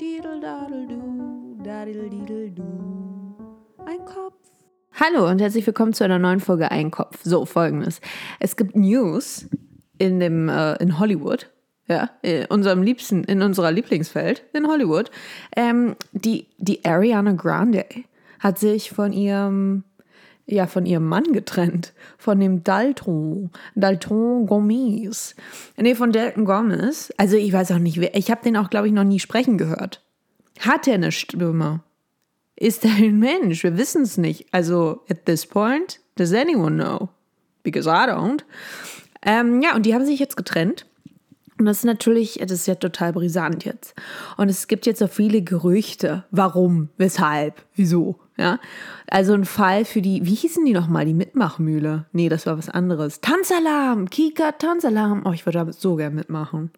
Didel, dadel, du, dadel, didel, du. Ein Kopf. Hallo und herzlich willkommen zu einer neuen Folge Einkopf. So, folgendes. Es gibt News in, dem, äh, in Hollywood, ja, in unserem liebsten, in unserer Lieblingsfeld, in Hollywood. Ähm, die, die Ariana Grande hat sich von ihrem, ja, von ihrem Mann getrennt. Von dem Dalton, Dalton Gomez. Nee, von Dalton Gomez. Also ich weiß auch nicht, ich habe den auch, glaube ich, noch nie sprechen gehört. Hat er eine Stimme? Ist er ein Mensch? Wir wissen es nicht. Also, at this point, does anyone know? Because I don't. Ähm, ja, und die haben sich jetzt getrennt. Und das ist natürlich, das ist ja total brisant jetzt. Und es gibt jetzt so viele Gerüchte. Warum? Weshalb? Wieso? Ja. Also ein Fall für die, wie hießen die nochmal? Die Mitmachmühle? Nee, das war was anderes. Tanzalarm! Kika Tanzalarm! Oh, ich würde da so gern mitmachen.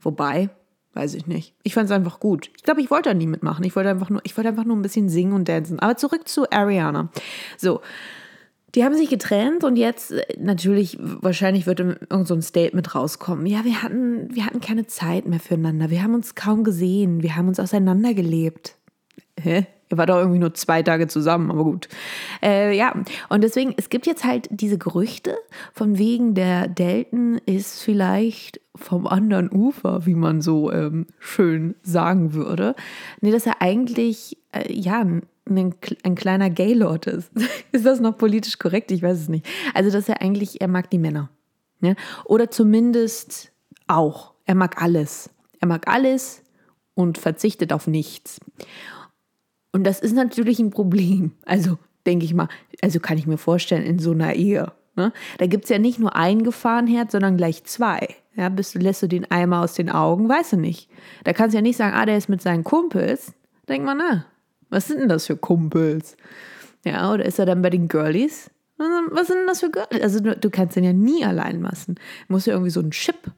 Wobei, Weiß ich nicht. Ich fand es einfach gut. Ich glaube, ich wollte da nie mitmachen. Ich wollte einfach nur, ich wollte einfach nur ein bisschen singen und tanzen. Aber zurück zu Ariana. So. Die haben sich getrennt und jetzt äh, natürlich, wahrscheinlich wird irgend so ein Statement rauskommen. Ja, wir hatten, wir hatten keine Zeit mehr füreinander. Wir haben uns kaum gesehen. Wir haben uns auseinandergelebt. Hä? Ihr wart doch irgendwie nur zwei Tage zusammen, aber gut. Äh, ja, und deswegen, es gibt jetzt halt diese Gerüchte, von wegen der Delton ist vielleicht vom anderen Ufer, wie man so ähm, schön sagen würde. Nee, dass er eigentlich, äh, ja, ein kleiner Gaylord ist. ist das noch politisch korrekt? Ich weiß es nicht. Also, dass er eigentlich, er mag die Männer. Ja? Oder zumindest auch. Er mag alles. Er mag alles und verzichtet auf nichts. Und das ist natürlich ein Problem. Also denke ich mal, also kann ich mir vorstellen, in so einer Ehe. Ne? Da gibt es ja nicht nur ein Gefahrenherd, sondern gleich zwei. Ja, bist du, lässt du den Eimer aus den Augen, weißt du nicht. Da kannst du ja nicht sagen, ah, der ist mit seinen Kumpels. Denk mal, na, was sind denn das für Kumpels? Ja, oder ist er dann bei den Girlies? Was sind denn das für Girlies? Also du, du kannst den ja nie allein lassen. Du musst ja irgendwie so einen Chip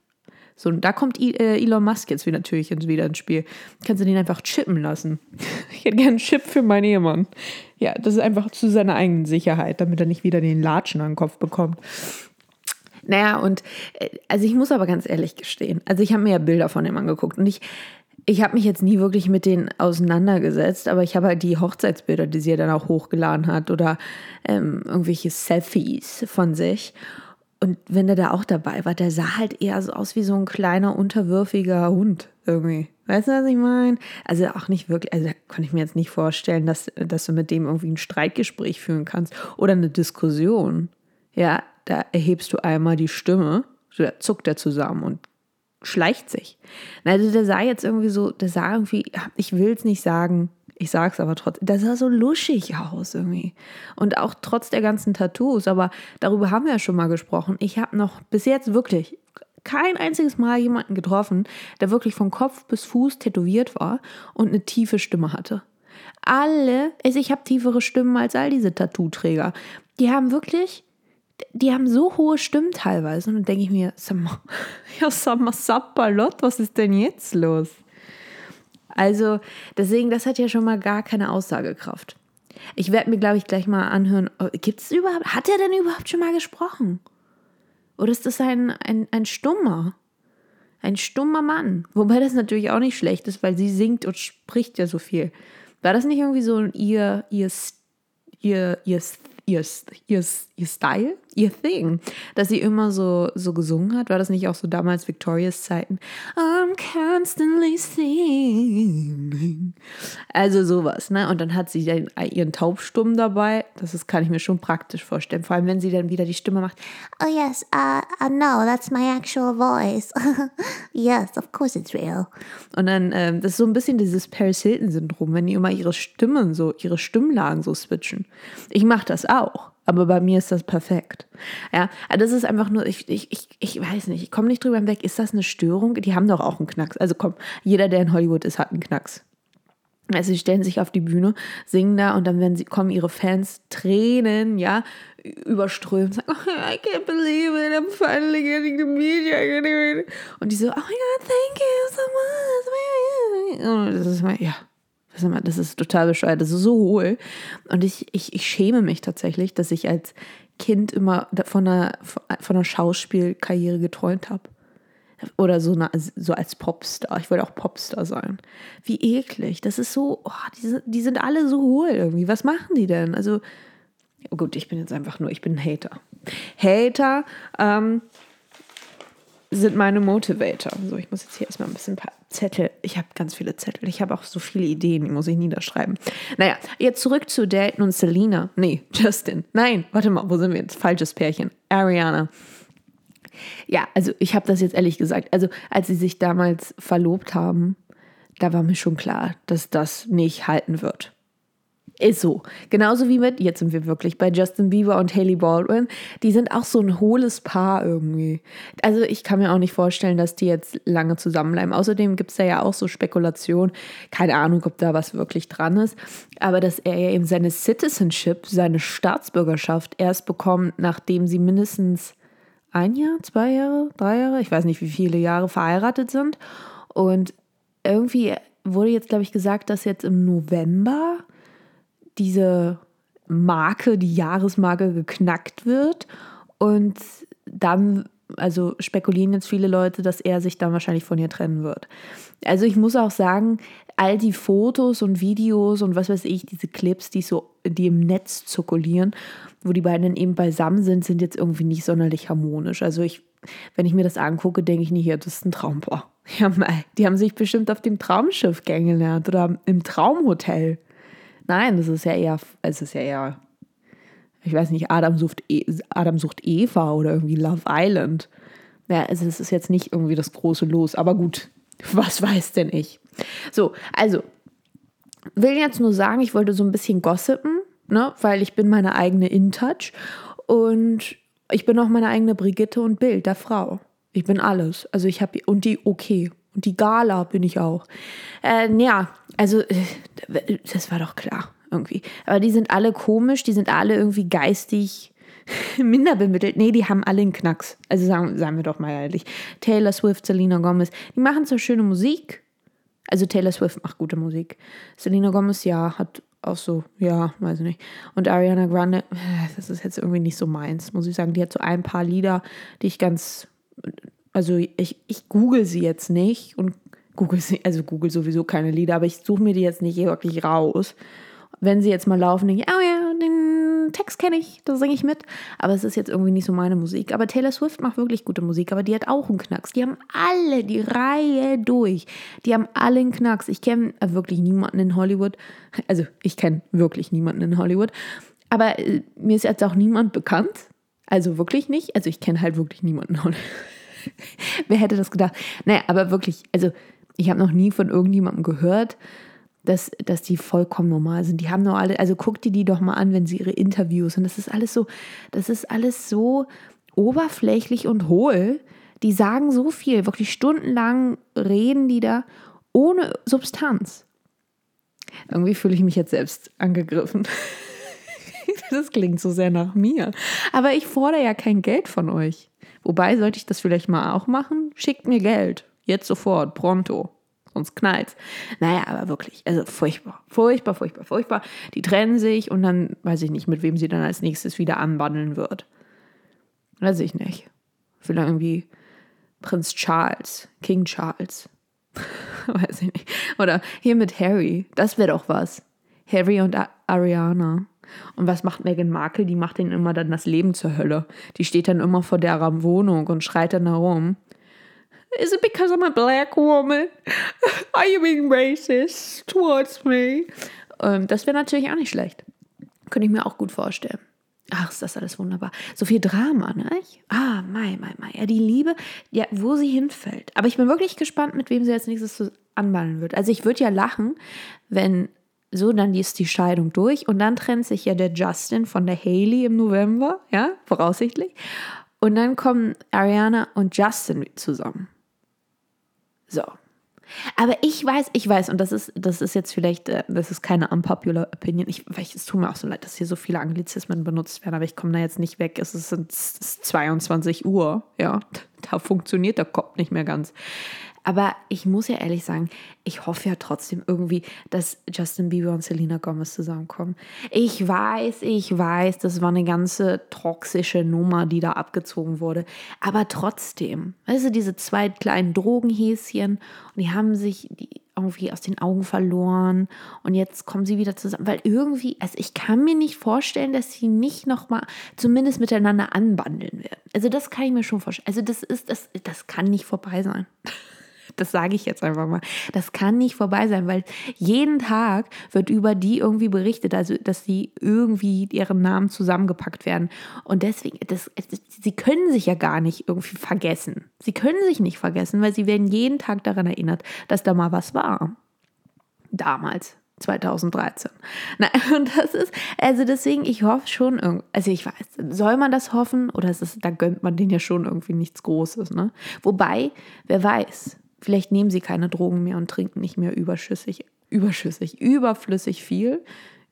so, und da kommt äh, Elon Musk jetzt wieder natürlich wieder ins Spiel. Kannst du den einfach chippen lassen. Ich hätte gerne einen Chip für meinen Ehemann. Ja, das ist einfach zu seiner eigenen Sicherheit, damit er nicht wieder den Latschen an den Kopf bekommt. Naja, und äh, also ich muss aber ganz ehrlich gestehen, also ich habe mir ja Bilder von ihm angeguckt und ich, ich habe mich jetzt nie wirklich mit denen auseinandergesetzt, aber ich habe halt die Hochzeitsbilder, die sie ja dann auch hochgeladen hat oder ähm, irgendwelche Selfies von sich. Und wenn der da auch dabei war, der sah halt eher so aus wie so ein kleiner, unterwürfiger Hund irgendwie. Weißt du, was ich meine? Also auch nicht wirklich, also da konnte ich mir jetzt nicht vorstellen, dass, dass du mit dem irgendwie ein Streitgespräch führen kannst oder eine Diskussion. Ja, da erhebst du einmal die Stimme, so da zuckt er zusammen und schleicht sich. Also der sah jetzt irgendwie so, der sah irgendwie, ich will es nicht sagen, ich sag's aber trotzdem, der sah so luschig aus irgendwie. Und auch trotz der ganzen Tattoos, aber darüber haben wir ja schon mal gesprochen. Ich habe noch bis jetzt wirklich kein einziges Mal jemanden getroffen, der wirklich von Kopf bis Fuß tätowiert war und eine tiefe Stimme hatte. Alle, also ich habe tiefere Stimmen als all diese Tattoo-Träger. Die haben wirklich, die haben so hohe Stimmen teilweise. Und dann denke ich mir, ja, sag mal, Sapperlot, was ist denn jetzt los? Also deswegen, das hat ja schon mal gar keine Aussagekraft. Ich werde mir, glaube ich, gleich mal anhören, oh, gibt es überhaupt, hat er denn überhaupt schon mal gesprochen? Oder ist das ein, ein, ein Stummer? Ein stummer Mann. Wobei das natürlich auch nicht schlecht ist, weil sie singt und spricht ja so viel. War das nicht irgendwie so ihr, ihr, ihr, ihr ihr, ihr, ihr Style, ihr Thing, dass sie immer so, so gesungen hat. War das nicht auch so damals Victorias Zeiten? I'm constantly singing. Also sowas, ne? Und dann hat sie dann ihren Taubstumm dabei. Das ist, kann ich mir schon praktisch vorstellen. Vor allem, wenn sie dann wieder die Stimme macht. Oh yes, uh, uh no, that's my actual voice. yes, of course it's real. Und dann, ähm, das ist so ein bisschen dieses Paris Hilton-Syndrom, wenn die immer ihre Stimmen so, ihre Stimmlagen so switchen. Ich mache das auch. Aber bei mir ist das perfekt. Ja, das ist einfach nur, ich, ich, ich, ich weiß nicht, ich komme nicht drüber hinweg. Ist das eine Störung? Die haben doch auch einen Knacks. Also komm, jeder, der in Hollywood ist, hat einen Knacks. Also sie stellen sich auf die Bühne, singen da und dann werden sie, kommen ihre Fans Tränen, ja, überströmt, sagen, oh, I can't believe it, I'm finally getting the media. Und die so, oh my God, thank you so much. Und das ist mal, ja, das ist total bescheuert, das ist so hohl. Und ich, ich, ich schäme mich tatsächlich, dass ich als Kind immer von einer, von einer Schauspielkarriere geträumt habe. Oder so, eine, so als Popstar. Ich wollte auch Popstar sein. Wie eklig. Das ist so, oh, die, die sind alle so hohl irgendwie. Was machen die denn? Also, gut, ich bin jetzt einfach nur, ich bin ein Hater. Hater ähm, sind meine Motivator. So, ich muss jetzt hier erstmal ein bisschen ein paar Zettel. Ich habe ganz viele Zettel. Ich habe auch so viele Ideen, die muss ich niederschreiben. Naja, jetzt zurück zu Dalton und Selena. Nee, Justin. Nein, warte mal, wo sind wir jetzt? Falsches Pärchen. Ariana. Ja, also ich habe das jetzt ehrlich gesagt. Also als sie sich damals verlobt haben, da war mir schon klar, dass das nicht halten wird. Ist so. Genauso wie mit, jetzt sind wir wirklich bei Justin Bieber und Haley Baldwin. Die sind auch so ein hohles Paar irgendwie. Also ich kann mir auch nicht vorstellen, dass die jetzt lange zusammenbleiben. Außerdem gibt es da ja auch so Spekulationen. Keine Ahnung, ob da was wirklich dran ist. Aber dass er ja eben seine Citizenship, seine Staatsbürgerschaft erst bekommt, nachdem sie mindestens ein Jahr, zwei Jahre, drei Jahre, ich weiß nicht, wie viele Jahre verheiratet sind. Und irgendwie wurde jetzt, glaube ich, gesagt, dass jetzt im November diese Marke, die Jahresmarke geknackt wird. Und dann, also spekulieren jetzt viele Leute, dass er sich dann wahrscheinlich von ihr trennen wird. Also ich muss auch sagen, all die Fotos und Videos und was weiß ich, diese Clips, die so, die im Netz zirkulieren, wo die beiden eben beisammen sind, sind jetzt irgendwie nicht sonderlich harmonisch. Also ich, wenn ich mir das angucke, denke ich nicht, ja, das ist ein Traumpaar. Ja, die haben sich bestimmt auf dem Traumschiff kennengelernt oder im Traumhotel. Nein, das ist ja eher, es ist ja eher, ich weiß nicht, Adam sucht, e Adam sucht Eva oder irgendwie Love Island. Ja, also es ist jetzt nicht irgendwie das große Los, aber gut, was weiß denn ich? So, also, will jetzt nur sagen, ich wollte so ein bisschen gossipen, ne, weil ich bin meine eigene InTouch und ich bin auch meine eigene Brigitte und Bild der Frau. Ich bin alles. Also ich habe und die okay die Gala bin ich auch. Äh, ja, also äh, das war doch klar irgendwie. Aber die sind alle komisch, die sind alle irgendwie geistig minder bemittelt. Nee, die haben alle einen Knacks. Also sagen, sagen wir doch mal ehrlich. Taylor Swift, Selena Gomez, die machen zwar schöne Musik. Also Taylor Swift macht gute Musik. Selena Gomez, ja, hat auch so, ja, weiß ich nicht. Und Ariana Grande, äh, das ist jetzt irgendwie nicht so meins, muss ich sagen. Die hat so ein paar Lieder, die ich ganz, also ich, ich google sie jetzt nicht und google sie, also google sowieso keine Lieder, aber ich suche mir die jetzt nicht wirklich raus. Wenn sie jetzt mal laufen, denke ich, oh ja, den Text kenne ich, da singe ich mit. Aber es ist jetzt irgendwie nicht so meine Musik. Aber Taylor Swift macht wirklich gute Musik, aber die hat auch einen Knacks. Die haben alle die Reihe durch. Die haben alle einen Knacks. Ich kenne äh, wirklich niemanden in Hollywood. Also ich kenne wirklich niemanden in Hollywood. Aber äh, mir ist jetzt auch niemand bekannt. Also wirklich nicht. Also ich kenne halt wirklich niemanden in Hollywood. Wer hätte das gedacht? Naja, aber wirklich, also ich habe noch nie von irgendjemandem gehört, dass, dass die vollkommen normal sind. Die haben nur alle, also guck dir die doch mal an, wenn sie ihre Interviews und das ist alles so, das ist alles so oberflächlich und hohl. Die sagen so viel, wirklich stundenlang reden die da ohne Substanz. Irgendwie fühle ich mich jetzt selbst angegriffen. Das klingt so sehr nach mir. Aber ich fordere ja kein Geld von euch. Wobei, sollte ich das vielleicht mal auch machen? Schickt mir Geld. Jetzt sofort, pronto. Sonst knallt's. Naja, aber wirklich, also furchtbar. Furchtbar, furchtbar, furchtbar. Die trennen sich und dann weiß ich nicht, mit wem sie dann als nächstes wieder anbandeln wird. Weiß ich nicht. Vielleicht irgendwie Prinz Charles, King Charles. weiß ich nicht. Oder hier mit Harry. Das wäre doch was. Harry und Ariana. Und was macht Meghan Markle? Die macht ihnen immer dann das Leben zur Hölle. Die steht dann immer vor deren Wohnung und schreit dann herum. Is it because I'm a black woman? Are you being racist towards me? Ähm, das wäre natürlich auch nicht schlecht. Könnte ich mir auch gut vorstellen. Ach, ist das alles wunderbar. So viel Drama, ne? Ah, Mai, Mai, Mai. Ja, die Liebe, ja, wo sie hinfällt. Aber ich bin wirklich gespannt, mit wem sie als nächstes anballen wird. Also ich würde ja lachen, wenn so, dann ist die Scheidung durch und dann trennt sich ja der Justin von der Haley im November, ja, voraussichtlich. Und dann kommen Ariana und Justin zusammen. So. Aber ich weiß, ich weiß, und das ist, das ist jetzt vielleicht, äh, das ist keine unpopular opinion. Ich, ich, es tut mir auch so leid, dass hier so viele Anglizismen benutzt werden, aber ich komme da jetzt nicht weg. Es ist, es ist 22 Uhr, ja. Da funktioniert der Kopf nicht mehr ganz. Aber ich muss ja ehrlich sagen, ich hoffe ja trotzdem irgendwie, dass Justin Bieber und Selena Gomez zusammenkommen. Ich weiß, ich weiß, das war eine ganze toxische Nummer, die da abgezogen wurde. Aber trotzdem, weißt du, diese zwei kleinen Drogenhäschen und die haben sich irgendwie aus den Augen verloren und jetzt kommen sie wieder zusammen, weil irgendwie, also ich kann mir nicht vorstellen, dass sie nicht nochmal zumindest miteinander anbandeln werden. Also das kann ich mir schon vorstellen. Also das ist, das, das kann nicht vorbei sein. Das sage ich jetzt einfach mal. Das kann nicht vorbei sein, weil jeden Tag wird über die irgendwie berichtet, also dass sie irgendwie ihren Namen zusammengepackt werden. Und deswegen, das, sie können sich ja gar nicht irgendwie vergessen. Sie können sich nicht vergessen, weil sie werden jeden Tag daran erinnert, dass da mal was war. Damals. 2013. Na, und das ist, also deswegen, ich hoffe schon, also ich weiß, soll man das hoffen oder ist es, da gönnt man denen ja schon irgendwie nichts Großes, ne? Wobei, wer weiß, Vielleicht nehmen sie keine Drogen mehr und trinken nicht mehr überschüssig, überschüssig, überflüssig viel,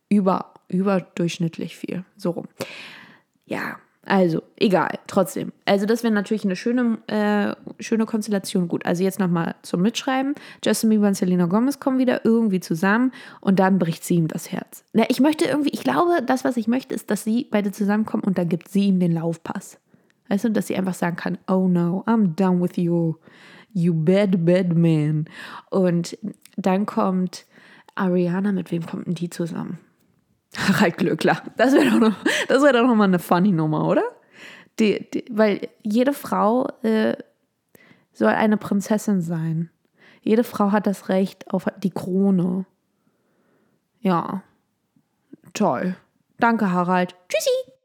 über, überdurchschnittlich viel. So rum. Ja, also, egal, trotzdem. Also, das wäre natürlich eine schöne, äh, schöne Konstellation. Gut, also jetzt nochmal zum Mitschreiben. Justin Bieber und Selena Gomez kommen wieder irgendwie zusammen und dann bricht sie ihm das Herz. Na, ich möchte irgendwie, ich glaube, das, was ich möchte, ist, dass sie beide zusammenkommen und dann gibt sie ihm den Laufpass. Weißt du, dass sie einfach sagen kann, oh no, I'm done with you. You Bad Bad Man. Und dann kommt Ariana, mit wem kommt denn die zusammen? Harald Glöckler. Das wäre doch, noch, wär noch eine funny Nummer, oder? Die, die, weil jede Frau äh, soll eine Prinzessin sein. Jede Frau hat das Recht auf die Krone. Ja. Toll. Danke, Harald. Tschüssi.